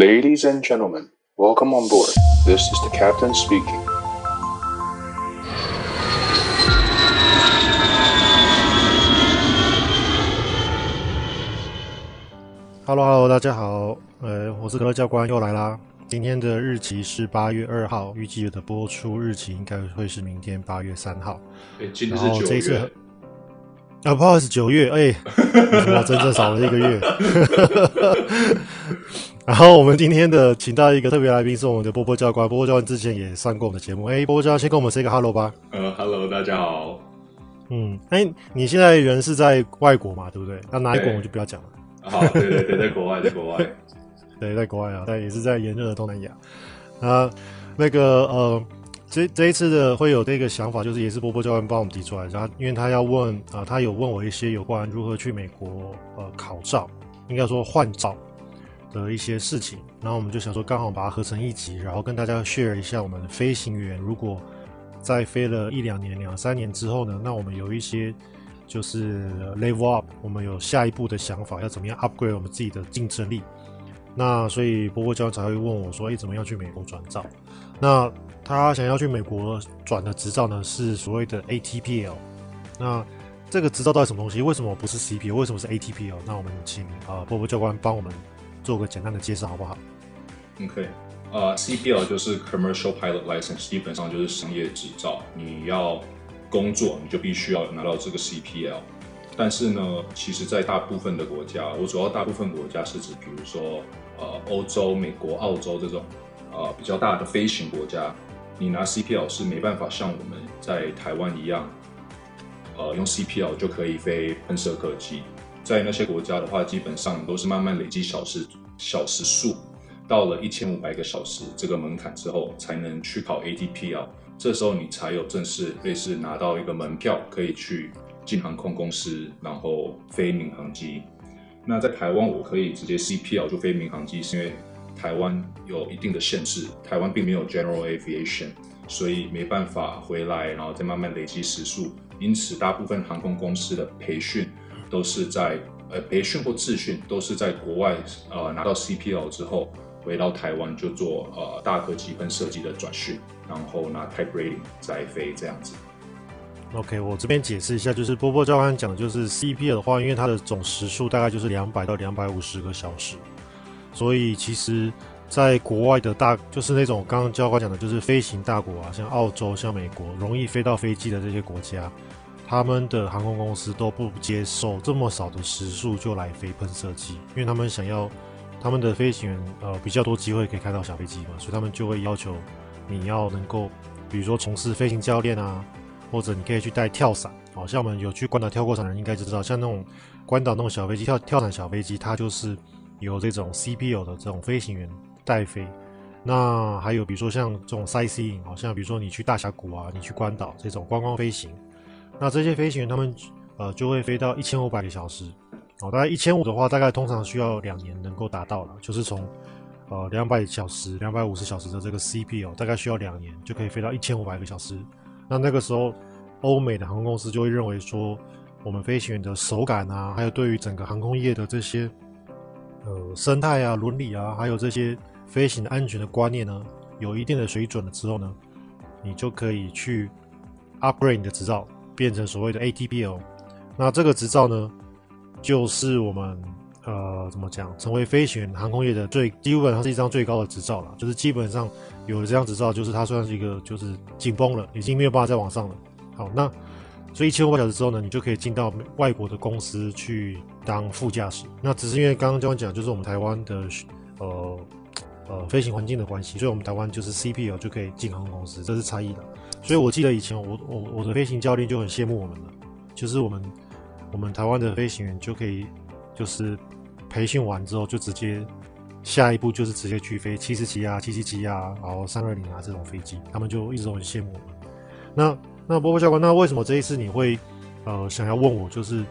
Ladies and gentlemen, welcome on board. This is the captain speaking. Hello Hello，大家好，呃，我是可乐教官又来啦。今天的日期是八月二号，预计的播出日期应该会是明天八月三号。哎，今天是九月。 啊，不好意思，九月，哎，我真正少了一个月。然后我们今天的请到一个特别来宾是我们的波波教官，波波教官之前也上过我们的节目。哎，波波教官先跟我们 say 个 hello 吧。呃，hello，大家好。嗯，哎，你现在人是在外国嘛，对不对？那哪一国我就不要讲了。好，对对对，在国外，在国外。对，在国外啊，但也是在炎热的东南亚。啊，那个呃。这这一次的会有这个想法，就是也是波波教练帮我们提出来，然后因为他要问啊、他有问我一些有关如何去美国呃考照，应该说换照的一些事情，然后我们就想说刚好把它合成一集，然后跟大家 share 一下我们飞行员如果在飞了一两年、两三年之后呢，那我们有一些就是 level up，我们有下一步的想法，要怎么样 upgrade 我们自己的竞争力。那所以波波教练才会问我说，哎，怎么样去美国转照？那他想要去美国转的执照呢，是所谓的 ATPL。那这个执照到底什么东西？为什么不是 CPL？为什么是 ATPL？那我们请啊波波教官帮我们做个简单的介绍，好不好？OK，呃，CPL 就是 Commercial Pilot License，基本上就是商业执照。你要工作，你就必须要拿到这个 CPL。但是呢，其实，在大部分的国家，我主要大部分国家是指，比如说呃欧洲、美国、澳洲这种呃比较大的飞行国家。你拿 CPL 是没办法像我们在台湾一样，呃，用 CPL 就可以飞喷射客机。在那些国家的话，基本上都是慢慢累积小时小时数，到了一千五百个小时这个门槛之后，才能去考 ATPL。这时候你才有正式类似拿到一个门票，可以去进航空公司，然后飞民航机。那在台湾，我可以直接 CPL 就飞民航机，是因为。台湾有一定的限制，台湾并没有 General Aviation，所以没办法回来，然后再慢慢累积时数。因此，大部分航空公司的培训都是在呃培训或自训都是在国外呃拿到 CPL 之后，回到台湾就做呃大客机跟设计的转训，然后拿 Type Rating 再飞这样子。OK，我这边解释一下，就是波波教官讲就是 CPL 的话，因为它的总时数大概就是两百到两百五十个小时。所以其实，在国外的大，就是那种刚刚教官讲的，就是飞行大国啊，像澳洲、像美国，容易飞到飞机的这些国家，他们的航空公司都不接受这么少的时速就来飞喷射机，因为他们想要他们的飞行员呃比较多机会可以开到小飞机嘛，所以他们就会要求你要能够，比如说从事飞行教练啊，或者你可以去带跳伞，好像我们有去关岛跳过伞的人应该知道，像那种关岛那种小飞机跳跳伞小飞机，它就是。有这种 CPL 的这种飞行员带飞，那还有比如说像这种 sightseeing，好像比如说你去大峡谷啊，你去关岛这种观光飞行，那这些飞行员他们呃就会飞到一千五百个小时，哦，大概一千五的话，大概通常需要两年能够达到了，就是从呃两百小时、两百五十小时的这个 CPL，大概需要两年就可以飞到一千五百个小时。那那个时候，欧美的航空公司就会认为说，我们飞行员的手感啊，还有对于整个航空业的这些。呃，生态啊、伦理啊，还有这些飞行安全的观念呢，有一定的水准了之后呢，你就可以去 upgrade 你的执照，变成所谓的 ATPL。那这个执照呢，就是我们呃怎么讲，成为飞行员航空业的最基本上是一张最高的执照了。就是基本上有了这张执照，就是它算是一个就是紧绷了，已经没有办法再往上了。好，那。所以一千五百小时之后呢，你就可以进到外国的公司去当副驾驶。那只是因为刚刚教官讲，就是我们台湾的呃呃飞行环境的关系，所以我们台湾就是 CPL 就可以进航空公司，这是差异的。所以我记得以前我我我的飞行教练就很羡慕我们了，就是我们我们台湾的飞行员就可以就是培训完之后就直接下一步就是直接去飞七十七啊、七七七啊，然后三二零啊这种飞机，他们就一直都很羡慕我们。那那波波教官，那为什么这一次你会呃想要问我，就是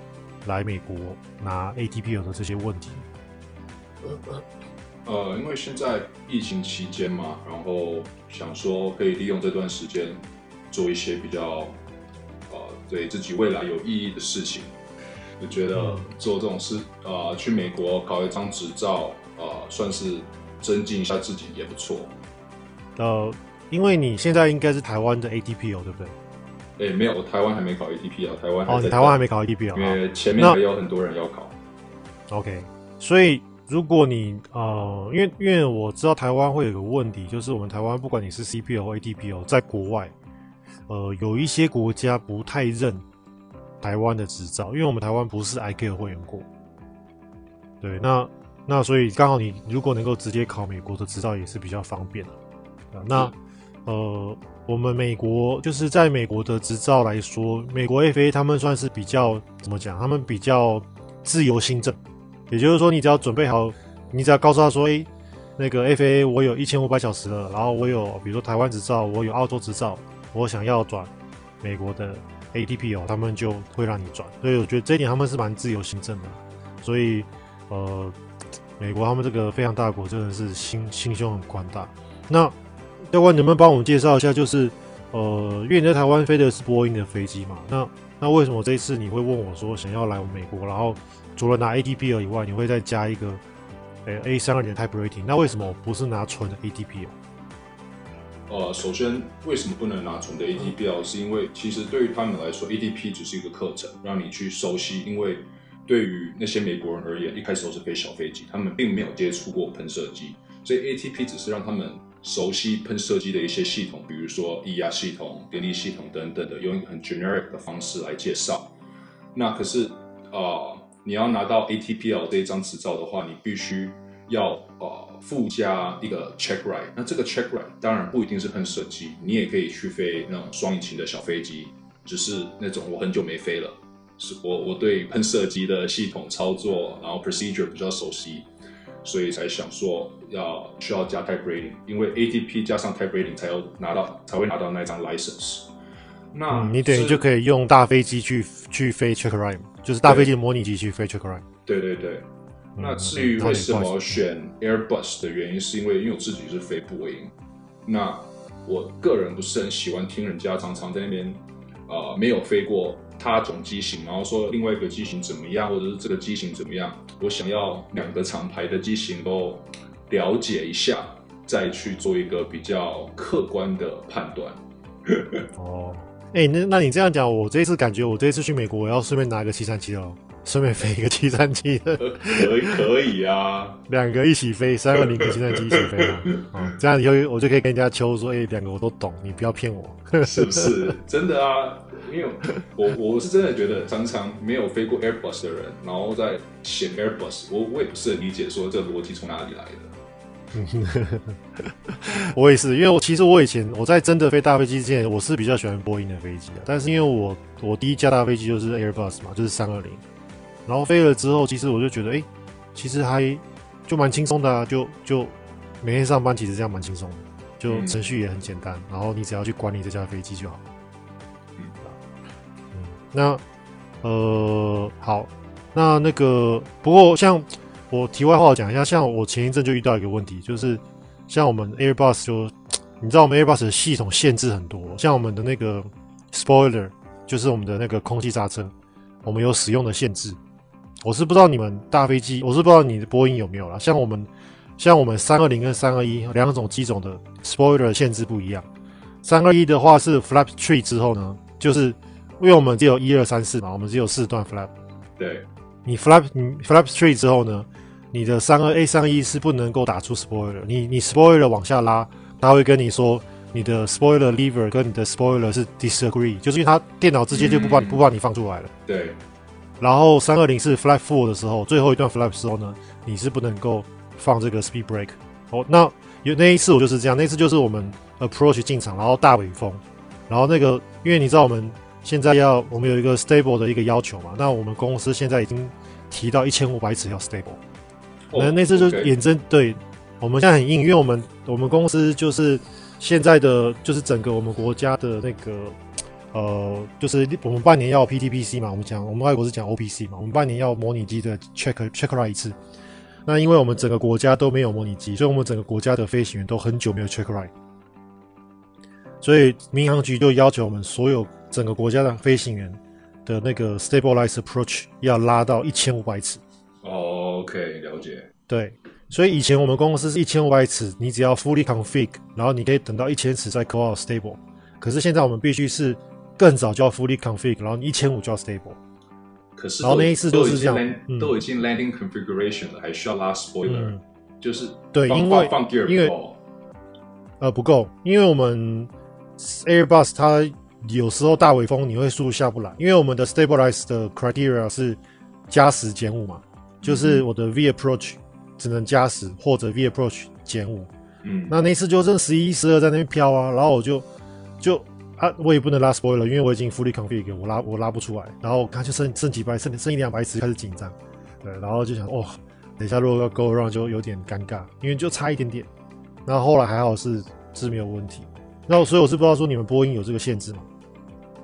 来美国拿 ATPL 的这些问题？呃，因为现在疫情期间嘛，然后想说可以利用这段时间做一些比较呃对自己未来有意义的事情，就觉得做这种事呃去美国搞一张执照呃算是增进一下自己也不错。呃，因为你现在应该是台湾的 ATPL 对不对？哎、欸，没有，我台湾还没考 ATP 啊台湾哦，你台湾还没考 ATP 啊因为前面还有很多人要考。OK，所以如果你呃，因为因为我知道台湾会有个问题，就是我们台湾不管你是 CPL 或 ATPL，在国外，呃，有一些国家不太认台湾的执照，因为我们台湾不是 ICAO 会员国。对，那那所以刚好你如果能够直接考美国的执照，也是比较方便的。那呃，我们美国就是在美国的执照来说，美国 FA 他们算是比较怎么讲？他们比较自由心证，也就是说，你只要准备好，你只要告诉他说，诶，那个 FA 我有一千五百小时了，然后我有比如说台湾执照，我有澳洲执照，我想要转美国的 ATP 哦他们就会让你转。所以我觉得这一点他们是蛮自由行政的。所以呃，美国他们这个非常大国真的是心心胸很宽大。那教官，能不能帮我们介绍一下？就是，呃，因为你在台湾飞的是波音的飞机嘛，那那为什么这一次你会问我说想要来美国，然后除了拿 ATP 以外，你会再加一个，呃，A 三二零 Type Rating？那为什么不是拿纯的 ATPL？呃，首先为什么不能拿纯的 atp 是因为其实对于他们来说，ATP 只是一个课程，让你去熟悉。因为对于那些美国人而言，一开始都是飞小飞机，他们并没有接触过喷射机，所以 ATP 只是让他们。熟悉喷射机的一些系统，比如说液压系统、电力系统等等的，用一个很 generic 的方式来介绍。那可是啊、呃，你要拿到 ATPL 这一张执照的话，你必须要呃附加一个 check ride。那这个 check ride 当然不一定是喷射机，你也可以去飞那种双引擎的小飞机，只是那种我很久没飞了，是我我对喷射机的系统操作，然后 procedure 比较熟悉。所以才想说要需要加 type rating，因为 ATP 加上 type rating 才有拿到才会拿到那张 license。那、嗯、你等于就可以用大飞机去去飞 check ride，就是大飞机的模拟机去飞 check ride。对对对。嗯、那至于为什么选 Airbus 的原因，是因为因为我自己是飞波音，那我个人不是很喜欢听人家常常在那边啊、呃、没有飞过。它种机型，然后说另外一个机型怎么样，或者是这个机型怎么样？我想要两个厂牌的机型都了解一下，再去做一个比较客观的判断。哦，哎、那那你这样讲，我这一次感觉我这一次去美国，我要顺便拿一个七三七哦，顺便飞一个七三七的，可以可以啊，两个一起飞，三二零跟七三七一起飞啊，哦，这样以后我就可以跟人家求说，哎、欸，两个我都懂，你不要骗我，是不是？真的啊。因为我我是真的觉得，常常没有飞过 Airbus 的人，然后在写 Airbus，我我也不是很理解，说这个逻辑从哪里来的。我也是，因为我其实我以前我在真的飞大飞机之前，我是比较喜欢波音的飞机的，但是因为我我第一架大飞机就是 Airbus 嘛，就是三二零，然后飞了之后，其实我就觉得，哎，其实还就蛮轻松的啊，就就每天上班其实这样蛮轻松的，就程序也很简单，然后你只要去管理这架飞机就好。那，呃，好，那那个，不过像我题外话讲一下，像我前一阵就遇到一个问题，就是像我们 Airbus 就，你知道我们 Airbus 的系统限制很多，像我们的那个 spoiler，就是我们的那个空气刹车，我们有使用的限制。我是不知道你们大飞机，我是不知道你的波音有没有啦。像我们，像我们三二零跟三二一两种机种的 spoiler 限制不一样。三二一的话是 flap tree 之后呢，就是。因为我们只有一二三四嘛，我们只有四段 flap。对，你 flap 你 flap tree 之后呢，你的三二 A 三一是不能够打出 spoiler。你你 spoiler 往下拉，他会跟你说你的 spoiler lever 跟你的 spoiler 是 disagree，就是因为它电脑直接就不帮、嗯、不帮你放出来了。对。然后三二零是 flap four 的时候，最后一段 flap 的时候呢，你是不能够放这个 speed brake。哦，那有那一次我就是这样，那次就是我们 approach 进场，然后大尾风，然后那个因为你知道我们。现在要我们有一个 stable 的一个要求嘛？那我们公司现在已经提到一千五百尺要 stable。那、oh, 那次就眼睁.对，我们现在很硬，因为我们我们公司就是现在的就是整个我们国家的那个呃，就是我们半年要 PTPC 嘛，我们讲我们外国是讲 OPC 嘛，我们半年要模拟机的 check check ride 一次。那因为我们整个国家都没有模拟机，所以我们整个国家的飞行员都很久没有 check ride，所以民航局就要求我们所有。整个国家的飞行员的那个 stabilize approach 要拉到一千五百尺。哦，OK，了解。对，所以以前我们公司是一千五百尺，你只要 fully config，然后你可以等到一千尺再 call out stable。可是现在我们必须是更早就要 fully config，然后你一千五就要 stable。可是，然后那一次就是这样，嗯、都已经 landing configuration 了，还需要拉 spoiler，、嗯、就是对，因为放 gear 因为呃不够，因为我们 Airbus 它有时候大尾风你会速度下不来，因为我们的 stabilize 的 criteria 是加十减五嘛，就是我的 V approach 只能加十或者 V approach 减五，嗯，那那次就剩十一十二在那边飘啊，然后我就就。啊，我也不能拉 spoiler，因为我已经 fully config，我拉我拉不出来。然后刚就剩剩几百，剩剩一两百尺开始紧张，对，然后就想，哦，等一下如果要 go around 就有点尴尬，因为就差一点点。然后后来还好是是没有问题。那所以我是不知道说你们播音有这个限制吗？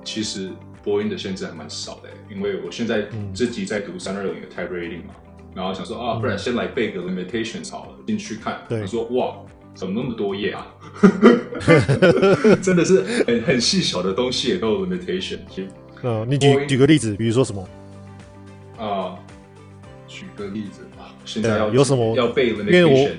其实播音的限制还蛮少的，因为我现在自己在读三二零的 type rating 嘛，然后想说啊，不然先来背个 limitations 好了，进去看，对，他说哇。怎么那么多页啊？真的是很很细小的东西也都有 limitation。呃，你举举个例子，比如说什么？啊、呃，举个例子啊，现在要有什么要背 limitation？因为我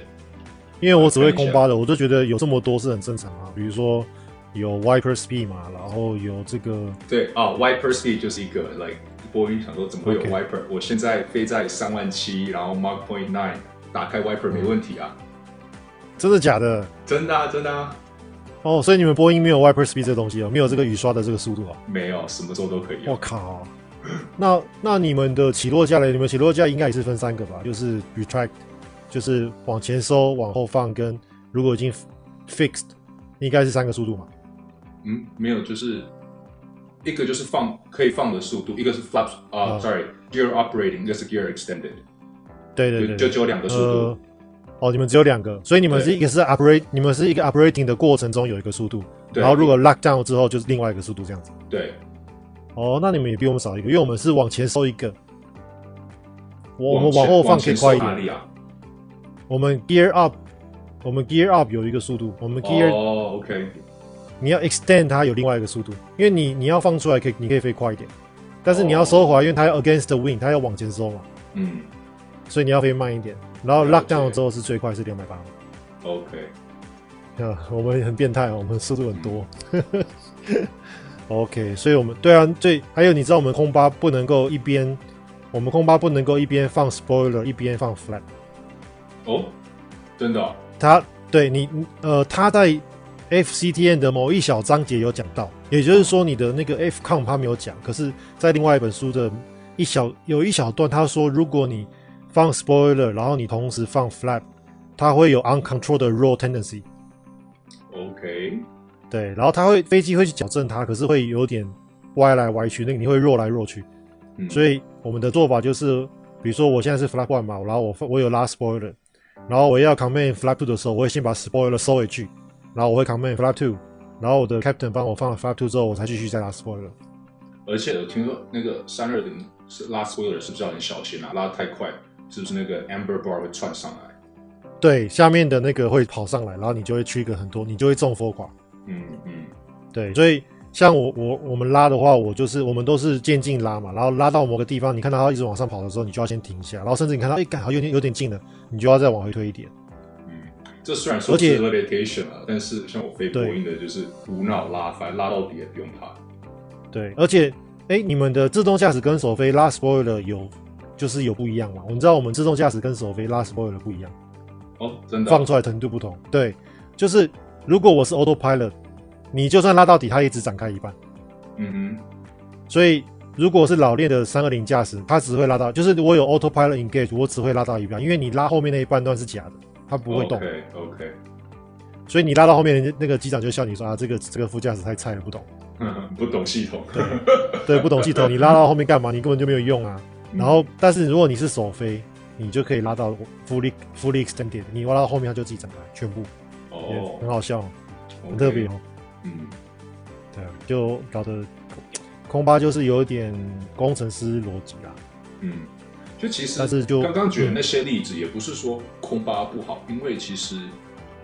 因为我只会空巴的，我就觉得有这么多是很正常啊。比如说有 wiper speed 嘛，然后有这个对啊，wiper speed 就是一个 like 波音想说怎么会有 wiper？. 我现在飞在三万七，然后 mark point nine 打开 wiper 没问题啊。嗯真的假的？真的啊，真的啊。哦，所以你们播音没有 wiper speed 这个东西哦，没有这个雨刷的这个速度啊？没有，什么时候都可以。我靠！那那你们的起落架呢？你们起落架应该也是分三个吧？就是 retract，就是往前收、往后放，跟如果已经 fixed，应该是三个速度嘛？嗯，没有，就是一个就是放可以放的速度，一个是 flaps 啊、uh, sorry，gear operating，一个是 gear extended。对对对，就只有两个速度。呃哦，你们只有两个，所以你们是一个是 operate，你们是一个 operating 的过程中有一个速度，然后如果 lock down 之后就是另外一个速度这样子。对。哦，那你们也比我们少一个，因为我们是往前收一个，我们往后放可以快一点。啊、我们 gear up，我们 gear up 有一个速度，我们 gear 哦，OK。你要 extend 它有另外一个速度，因为你你要放出来可以，你可以飞快一点，但是你要收回来，因为它要 against the wind，它要往前收嘛。嗯。所以你要飞慢一点。然后 lock down 之后是最快是两百八。OK，啊，我们很变态，我们速度很多。OK，所以我们对啊，最还有你知道我们空巴不能够一边，我们空巴不能够一边放 spoiler 一边放 flap。哦，真的、哦？他对你呃，他在 FCTN 的某一小章节有讲到，也就是说你的那个 FCOM 他没有讲，可是在另外一本书的一小有一小段他说，如果你放 spoiler，然后你同时放 flap，它会有 uncontrolled roll tendency。OK，对，然后它会飞机会去矫正它，可是会有点歪来歪去，那个你会 roll 来 roll 去。嗯。所以我们的做法就是，比如说我现在是 flap one 嘛，然后我我有拉 spoiler，然后我要 command flap two 的时候，我会先把 spoiler 收回去，然后我会 command flap two，然后我的 captain 帮我放了 flap two 之后，我才继续再拉 spoiler。而且我听说那个三二零是拉 spoiler 是不是要很小心啊？拉得太快。是不是那个 amber bar 会窜上来？对，下面的那个会跑上来，然后你就会 trigger 很多，你就会中 four 垮。嗯嗯，对，所以像我我我们拉的话，我就是我们都是渐进拉嘛，然后拉到某个地方，你看到它一直往上跑的时候，你就要先停下，然后甚至你看到哎，刚好有点有点近了，你就要再往回推一点。嗯，这虽然说是 levitation 啊，但是像我飞波音的，就是无脑拉，反正拉到底也不用怕。对，而且哎，你们的自动驾驶跟手飞拉 spoiler 有。就是有不一样嘛，我们知道我们自动驾驶跟手飞拉 spoiler 不一样哦，真的放出来程度不同。对，就是如果我是 autopilot，你就算拉到底，它也只展开一半。嗯哼。所以如果是老练的三二零驾驶，它只会拉到，就是我有 autopilot engage，我只会拉到一半，因为你拉后面那一半段是假的，它不会动。OK OK。所以你拉到后面，那个机长就笑你说啊，这个这个副驾驶太菜了，不懂。不懂系统。对对，不懂系统，你拉到后面干嘛？你根本就没有用啊。然后，但是如果你是手飞，你就可以拉到 fully fully extended，你拉到后面它就自己展开全部，哦，很好笑，很特别哦。嗯，对啊，就搞得空巴就是有一点工程师逻辑啦。嗯，就其实，但是就刚刚举的那些例子，也不是说空巴不好，因为其实，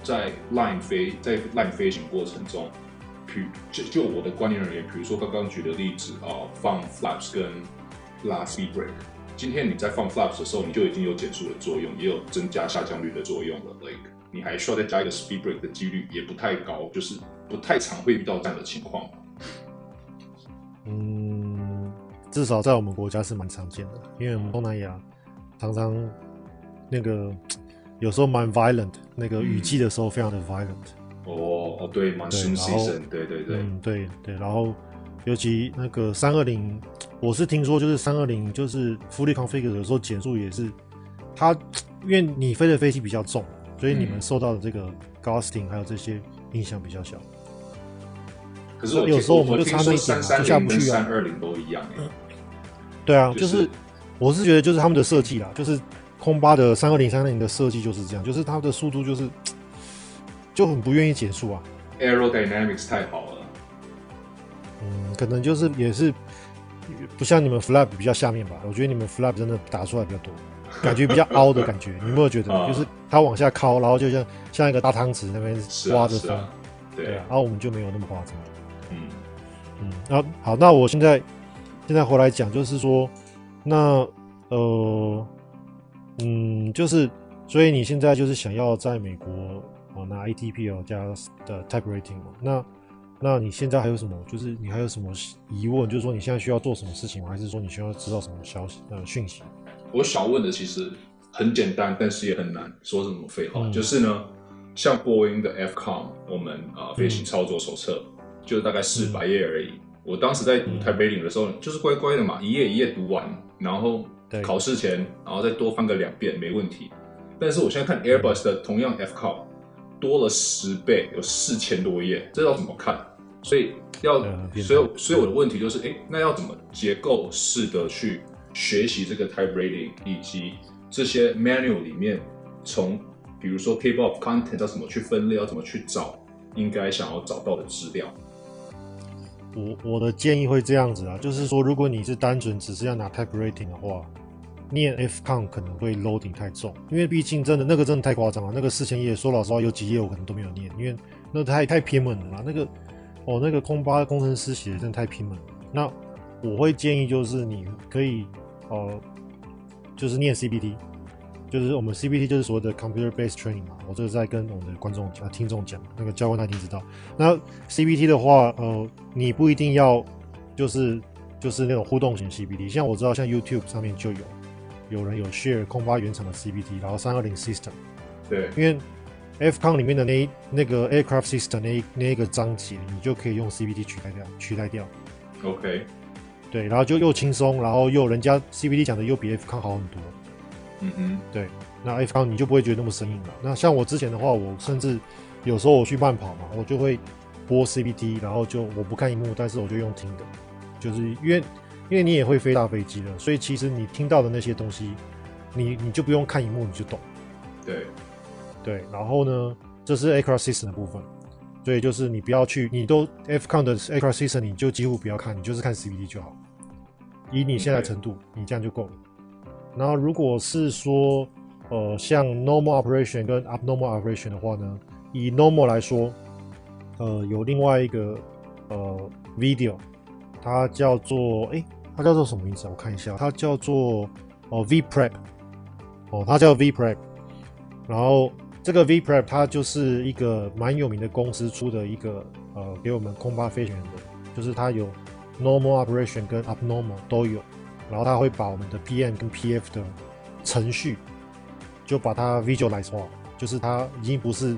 在 line 飞在 line 飞行过程中，比就就我的观念而言，比如说刚刚举的例子啊，放 flaps 跟拉 speed brake，今天你在放 flaps 的时候，你就已经有减速的作用，也有增加下降率的作用了。Like 你还需要再加一个 speed brake 的几率也不太高，就是不太常会遇到这样的情况。嗯，至少在我们国家是蛮常见的，因为我们东南亚常常那个有时候蛮 violent，那个雨季的时候非常的 violent。哦哦，对，monsoon season，对对对，嗯对对，然后尤其那个三二零，我是听说就是三二零就是 fully configured 有时候减速也是，它因为你飞的飞机比较重，所以你们受到的这个 gusting 还有这些影响比较小。可是我有时候我们就差那一点就下不去啊。三二零都一样，对啊，就是我是觉得就是他们的设计啦，就是空巴的三二零三二零的设计就是这样，就是它的速度就是 就很不愿意减速啊。Aerodynamics 太好了。嗯，可能就是也是不像你们 flap 比较下面吧？我觉得你们 flap 真的打出来比较多，感觉比较凹的感觉。你有没有觉得？就是它往下靠，然后就像像一个大汤匙那边挖着风。对，然后我们就没有那么夸张。嗯嗯，然后好，那我现在现在回来讲，就是说，那呃嗯，就是所以你现在就是想要在美国啊拿 ATPL 加的 Type Rating 嘛？那那你现在还有什么？就是你还有什么疑问？就是说你现在需要做什么事情吗？还是说你需要知道什么消息呃讯息？我想问的其实很简单，但是也很难，说什么废话？嗯、就是呢，像波音的 FCOM，我们啊、呃、飞行操作手册。嗯就是大概四百页而已。嗯、我当时在读 Type Rating 的时候，嗯、就是乖乖的嘛，一页一页读完，然后考试前，然后再多翻个两遍，没问题。但是我现在看 Airbus 的同样 FCOM 多了十倍，有四千多页，这要怎么看？所以要，所以所以我的问题就是，哎，那要怎么结构式的去学习这个 Type Rating，以及这些 Manual 里面，从比如说 Table of Content 要怎么去分类，要怎么去找应该想要找到的资料？我我的建议会这样子啊，就是说，如果你是单纯只是要拿 Type Rating 的话，念 F con 可能会 loading 太重，因为毕竟真的那个真的太夸张了。那个四千页，说老实话，有几页我可能都没有念，因为那太太偏门了嘛。那个哦，那个空巴工程师写的真的太拼了。那我会建议就是你可以呃，就是念 CBT，。就是我们 CBT 就是所谓的 computer based training 嘛，我这个在跟我们的观众啊听众讲，那个教官他已经知道。那 CBT 的话，呃，你不一定要就是就是那种互动型 CBT，像我知道像 YouTube 上面就有有人有 share 空巴原厂的 CBT，然后三二零 system，对，因为 FCOM 里面的那那个 aircraft system 那那一个章节，你就可以用 CPT 取代掉，取代掉。OK，对，然后就又轻松，然后又人家 CPT 讲的又比 FCON 好很多。嗯哼，对，那 FCON 你就不会觉得那么生硬了。那像我之前的话，我甚至有时候我去慢跑嘛，我就会播 CPT，然后就我不看荧幕，但是我就用听的，就是因为因为你也会飞大飞机了，所以其实你听到的那些东西，你你就不用看荧幕，你就懂。对，对，然后呢，这是 aircraft system 的部分，所以就是你不要去，你都 F c o n 的 aircraft system，你就几乎不要看，你就是看 CBD 就好。以你现在程度，你这样就够了。然后如果是说，呃，像 normal operation 跟 abnormal operation 的话呢，以 normal 来说，呃，有另外一个呃 video，它叫做哎、它叫做什么名字？我看一下，它叫做哦、呃、V prep，哦，它叫 V prep。然后这个 V Prep 它就是一个蛮有名的公司出的一个呃，给我们空巴飞行员的，就是它有 normal operation 跟 abnormal 都有。然后它会把我们的 PM 跟 PF 的程序，就把它 visualize 化，就是它已经不是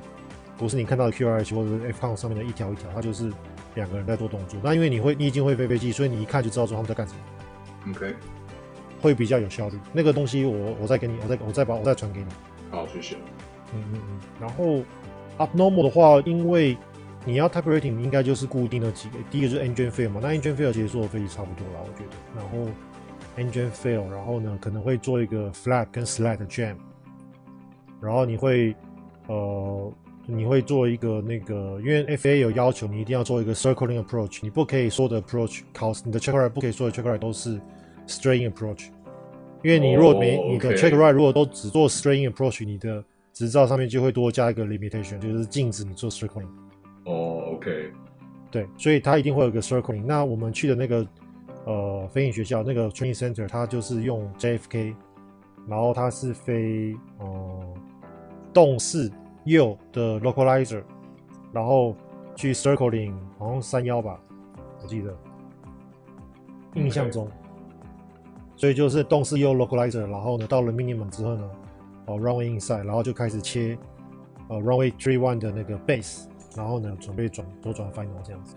不是你看到的 QRH 或者是 f c o n 上面的一条一条，它就是两个人在做动作。那因为你会你已经会飞飞机，所以你一看就知道说他们在干什么。OK，会比较有效率。那个东西我我再给你，我再我再把我再传给你。好，谢谢。嗯嗯嗯。然后 abnormal 的话，因为你要 type rating 应该就是固定的几个，第一个就是 engine fail 嘛，那 engine fail 其实做的飞机差不多啦，我觉得。然后 Engine fail，然后呢，可能会做一个 flap 跟 slide jam，然后你会，呃，你会做一个那个，因为 FAA 有要求，你一定要做一个 circling approach，你不可以说的 approach 考你的 check right 不可以说的 check right 都是 straight approach，因为你如果没、oh. 你的 check right 如果都只做 straight approach，你的执照上面就会多加一个 limitation，就是禁止你做 circling。哦、oh,，OK，对，所以它一定会有一个 circling。那我们去的那个。呃飞行学校那个 training center，它就是用 JFK，然后它是飞呃动四右的 localizer，然后去 circling 好像三幺吧，我记得印象中。所以就是动四右 localizer，然后呢，到了 minimum 之后呢，哦 runway inside，然后就开始切呃 runway three one 的那个 base，然后呢准备转左转 final 这样子。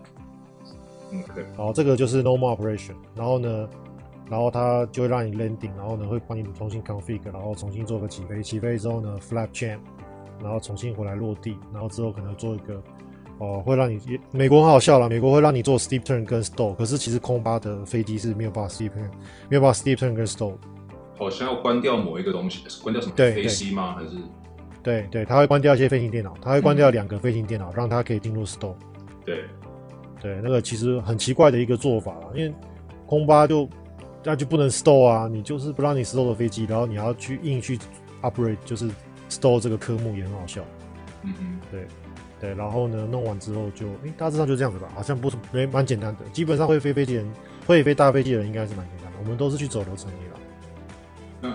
OK，然后这个就是 normal operation，然后呢，然后它就会让你 landing，然后呢会帮你重新 config，然后重新做个起飞，起飞之后呢 flap champ，然后重新回来落地，然后之后可能做一个。哦，会让你美国很好笑了。美国会让你做 steep turn 跟 stall，可是其实空巴的飞机是没有办法 steep turn，没有办法 steep turn 跟 stall。好像要关掉某一个东西，关掉什么？对，飞机吗？还是？对对，它会关掉一些飞行电脑，它会关掉两个飞行电脑，嗯、让它可以进入 Store。对对，那个其实很奇怪的一个做法，因为空巴就那就不能 Store 啊，你就是不让你 Store 的飞机，然后你要去硬去 operate，就是 Store 这个科目也很好笑。嗯嗯，对。对，然后呢，弄完之后就，诶，大致上就这样子吧，好像不是没蛮简单的。基本上会飞飞机人，会飞大飞机的人应该是蛮简单的。我们都是去走流程的。那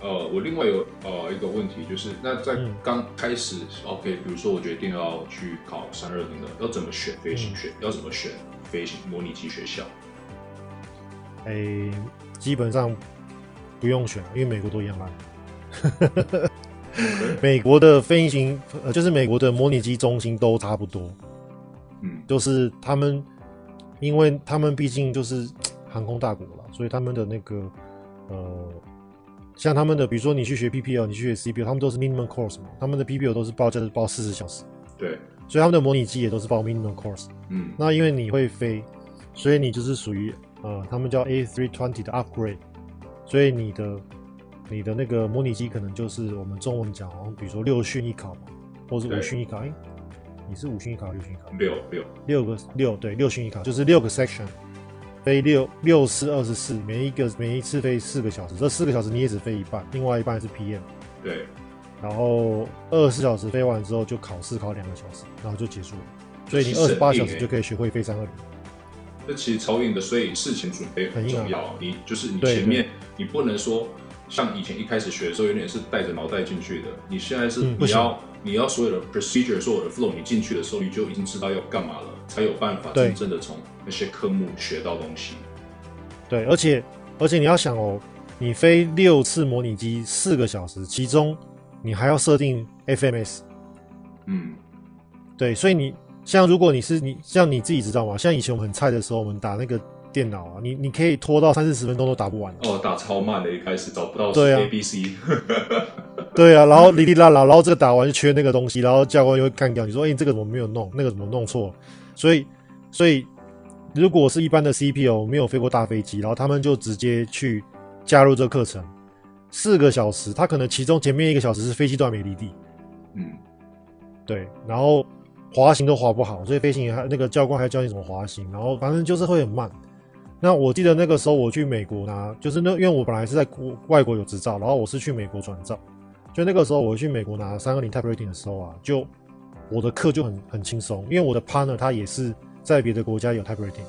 呃，我另外有呃一个问题，就是那在刚开始、嗯、，OK，比如说我决定要去考三二零的，要怎么选飞行学？嗯、要怎么选飞行模拟机学校？诶，基本上不用选，因为美国都一样烂。美国的飞行呃，就是美国的模拟机中心都差不多，嗯，就是他们，因为他们毕竟就是 航空大国了，所以他们的那个呃，像他们的，比如说你去学 PPL，你去学 CPL，他们都是 minimum course 嘛，他们的 PPL 都是报价是报四十小时，对，所以他们的模拟机也都是报 minimum course，嗯，那因为你会飞，所以你就是属于呃，他们叫 A320 的 upgrade，所以你的。你的那个模拟机可能就是我们中文讲，比如说六训一考嘛，或是五训一考。哎，你是五训一考，六训一考？六六六个六对六训一考，就是六个 section，飞六六四二十四，每一个每一次飞四个小时，这四个小时你也只飞一半，另外一半是 PM。对，然后二十四小时飞完之后就考试考两个小时，然后就结束了。所以你二十八小时就可以学会飞三二零。这其实超硬的，所以事前准备很重要。啊、你就是你前面你不能说。像以前一开始学的时候，有点是带着脑袋进去的。你现在是你要、嗯、你要所有的 procedure，所有的 flow，你进去的时候你就已经知道要干嘛了，才有办法真正的从那些科目学到东西。对，而且而且你要想哦，你飞六次模拟机四个小时，其中你还要设定 FMS。嗯，对，所以你像如果你是你像你自己知道吗？像以前我们很菜的时候，我们打那个。电脑啊，你你可以拖到三四十分钟都打不完哦，打超慢的，一开始找不到 A B C，对啊，然后哩哩啦啦，然后这个打完就缺那个东西，然后教官又会干掉你说，哎、欸，这个怎么没有弄，那个怎么弄错？所以所以如果是一般的 C P O 没有飞过大飞机，然后他们就直接去加入这个课程，四个小时，他可能其中前面一个小时是飞机都还没离地，嗯，对，然后滑行都滑不好，所以飞行还那个教官还教你怎么滑行，然后反正就是会很慢。那我记得那个时候我去美国拿，就是那因为我本来是在国外国有执照，然后我是去美国转照，就那个时候我去美国拿三二零 type rating 的时候啊，就我的课就很很轻松，因为我的 partner 他也是在别的国家有 type rating，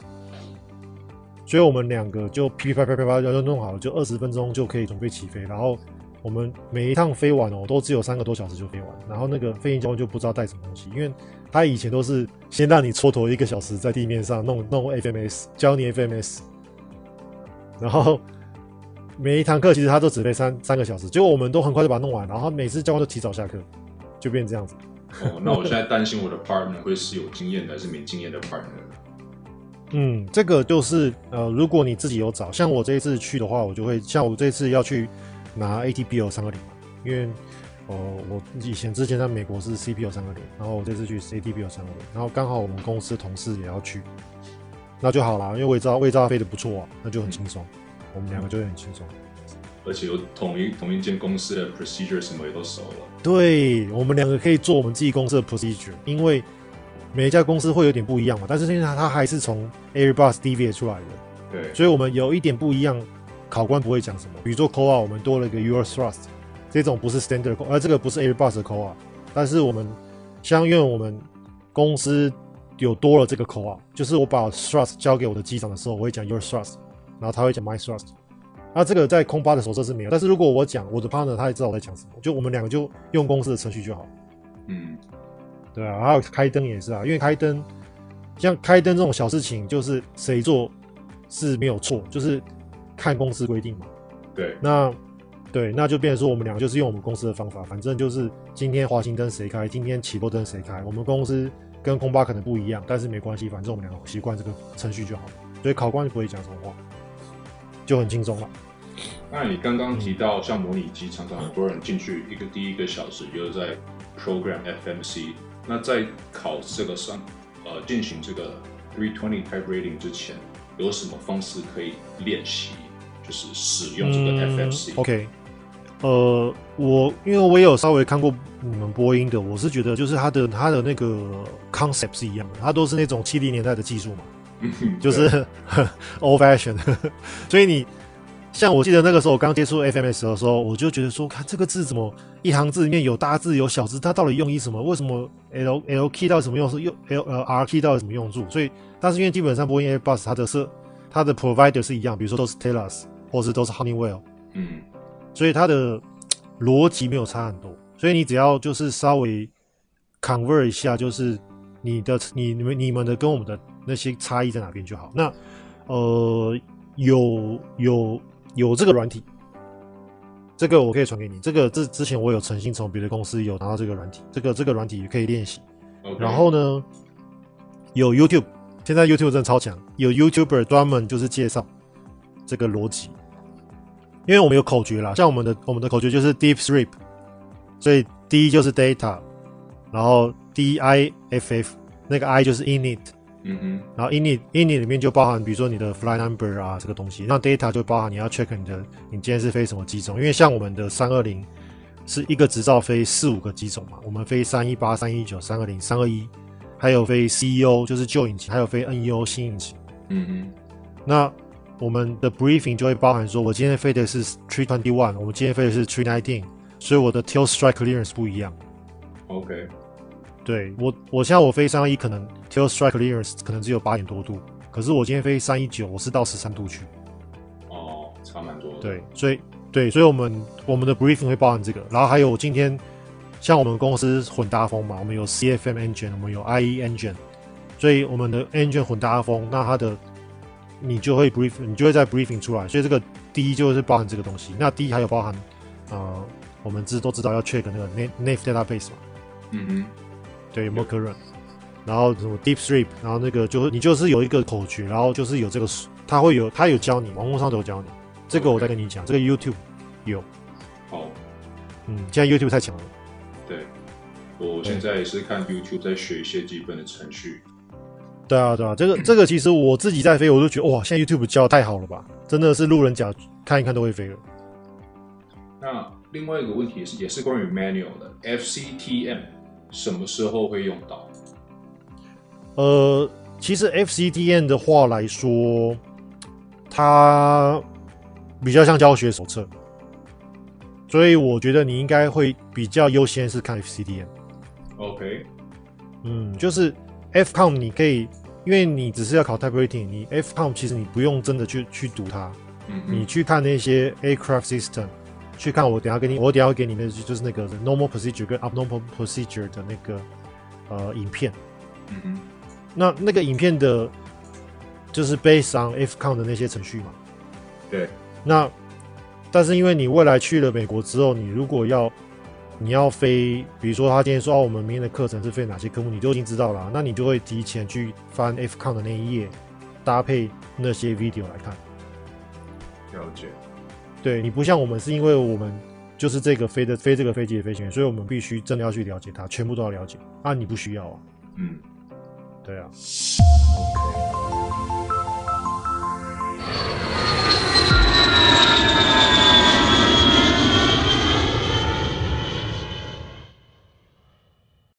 所以我们两个就噼噼啪啪啪啪就弄好了，就二十分钟就可以准备起飞，然后我们每一趟飞完哦，都只有三个多小时就飞完，然后那个飞行教官就不知道带什么东西，因为。他以前都是先让你蹉跎一个小时在地面上弄弄 FMS，教你 FMS，然后每一堂课其实他都只备三三个小时，结果我们都很快就把它弄完，然后每次教官都提早下课，就变这样子。哦，那我现在担心我的 partner 会是有经验的还是没经验的 partner？嗯，这个就是呃，如果你自己有找，像我这一次去的话，我就会像我这次要去拿 ATPO 三二零嘛，因为。哦，我以前之前在美国是 CPU 三个零，然后我这次去 CTPU 三个零，然后刚好我们公司同事也要去，那就好了，因为我也知道，我也知道飞得不错啊，那就很轻松，我们两个就会很轻松，而且有同一同一间公司的 procedure 什么也都熟了。对，我们两个可以做我们自己公司的 procedure，因为每一家公司会有点不一样嘛，但是现在它还是从 Airbus deviate 出来的，对，所以我们有一点不一样，考官不会讲什么，比如说 COA 我们多了一个 Your Thrust。这种不是 standard call，而这个不是 Airbus 的 call 啊，但是我们像因为我们公司有多了这个 call 啊，就是我把 thrust 交给我的机长的时候，我会讲 your thrust，然后他会讲 my thrust。那这个在空巴的手册是没有，但是如果我讲我的 partner，他也知道我在讲什么，就我们两个就用公司的程序就好。嗯，对啊，还有开灯也是啊，因为开灯像开灯这种小事情，就是谁做是没有错，就是看公司规定嘛。对，那对，那就变成说我们两个就是用我们公司的方法，反正就是今天滑行灯谁开，今天起步灯谁开，我们公司跟空巴可能不一样，但是没关系，反正我们两个习惯这个程序就好，所以考官就不会讲什么话，就很轻松了。那你刚刚提到，像模拟机，常常很多人进去一个第一个小时就是在 program FMC。那在考这个上，呃，进行这个 three twenty type rating 之前，有什么方式可以练习，就是使用这个 FMC？嗯，OK，呃，我因为我也有稍微看过你们播音的，我是觉得就是它的它的那个 concept 是一样的，它都是那种七零年代的技术嘛，就是 old fashion，所以你。像我记得那个时候我刚接触 FMS 的时候，我就觉得说，看这个字怎么一行字里面有大字有小字，它到底用意什么？为什么 L L key 到底什么用？是用 L L R key 到底什么用处？所以，但是因为基本上播音 Airbus 它的是它的 provider 是一样，比如说都是 Telus 或是都是 Honeywell，嗯，所以它的逻辑没有差很多。所以你只要就是稍微 convert 一下，就是你的你你们你们的跟我们的那些差异在哪边就好。那呃有有。有这个软体，这个我可以传给你。这个这之前我有诚心从别的公司有拿到这个软体，这个这个软体也可以练习。然后呢，有 YouTube，现在 YouTube 真的超强，有 YouTuber 专门就是介绍这个逻辑。因为我们有口诀啦，像我们的我们的口诀就是 Deep Sleep，所以 D 就是 Data，然后 D I F F 那个 I 就是 Init。嗯哼，然后 init init 里面就包含，比如说你的 flight number 啊这个东西，那 data 就包含你要 check 你的你今天是飞什么机种，因为像我们的三二零是一个执照飞四五个机种嘛，我们飞三一八、三一九、三二零、三二一，还有飞 CEO 就是旧引擎，还有飞 NEO 新引擎。嗯哼，那我们的 briefing 就会包含说，我今天飞的是 three twenty one，我们今天飞的是 three nineteen，所以我的 tail strike clearance 不一样。OK。对我，我现在我飞三二一可能 tail strike clearance 可能只有八点多度，可是我今天飞三一九，我是到十三度去。哦，差蛮多的。对，所以对，所以我们我们的 briefing 会包含这个，然后还有我今天像我们公司混搭风嘛，我们有 CFM engine，我们有 IE engine，所以我们的 engine 混搭风，那它的你就会 brief，你就会在 briefing 出来，所以这个 D 就是包含这个东西。那 D 还有包含呃，我们知都知道要 check 那个 nav database 嘛。嗯哼。对，有没有 current，然后什么 deep sleep，然后那个就是你就是有一个口诀，然后就是有这个，他会有他有教你，网络上都有教你。这个我再跟你讲，这个 YouTube 有。好，嗯，现在 YouTube 太强了。对，我现在也是看 YouTube 在学一些基本的程序。对啊，对啊，这个 这个其实我自己在飞，我都觉得哇，现在 YouTube 教太好了吧，真的是路人甲看一看都会飞了。那另外一个问题是，也是关于 manual 的 FCTM。什么时候会用到？呃，其实 FCTM 的话来说，它比较像教学手册，所以我觉得你应该会比较优先是看 FCTM。OK，嗯，就是 FCOM 你可以，因为你只是要考 Type Rating，你 FCOM 其实你不用真的去去读它，嗯，你去看那些 Aircraft System。去看我等下给你，我等下会给你的就是那个 normal procedure 跟 abnormal procedure 的那个呃影片。那那个影片的，就是 based on FCOM 的那些程序嘛。对。那但是因为你未来去了美国之后，你如果要你要飞，比如说他今天说哦，我们明天的课程是飞哪些科目，你都已经知道了，那你就会提前去翻 F-Con 的那一页，搭配那些 video 来看。了解。对，你不像我们，是因为我们就是这个飞的飞这个飞机的飞行员，所以我们必须真的要去了解它，全部都要了解。啊，你不需要啊。嗯，对啊。OK。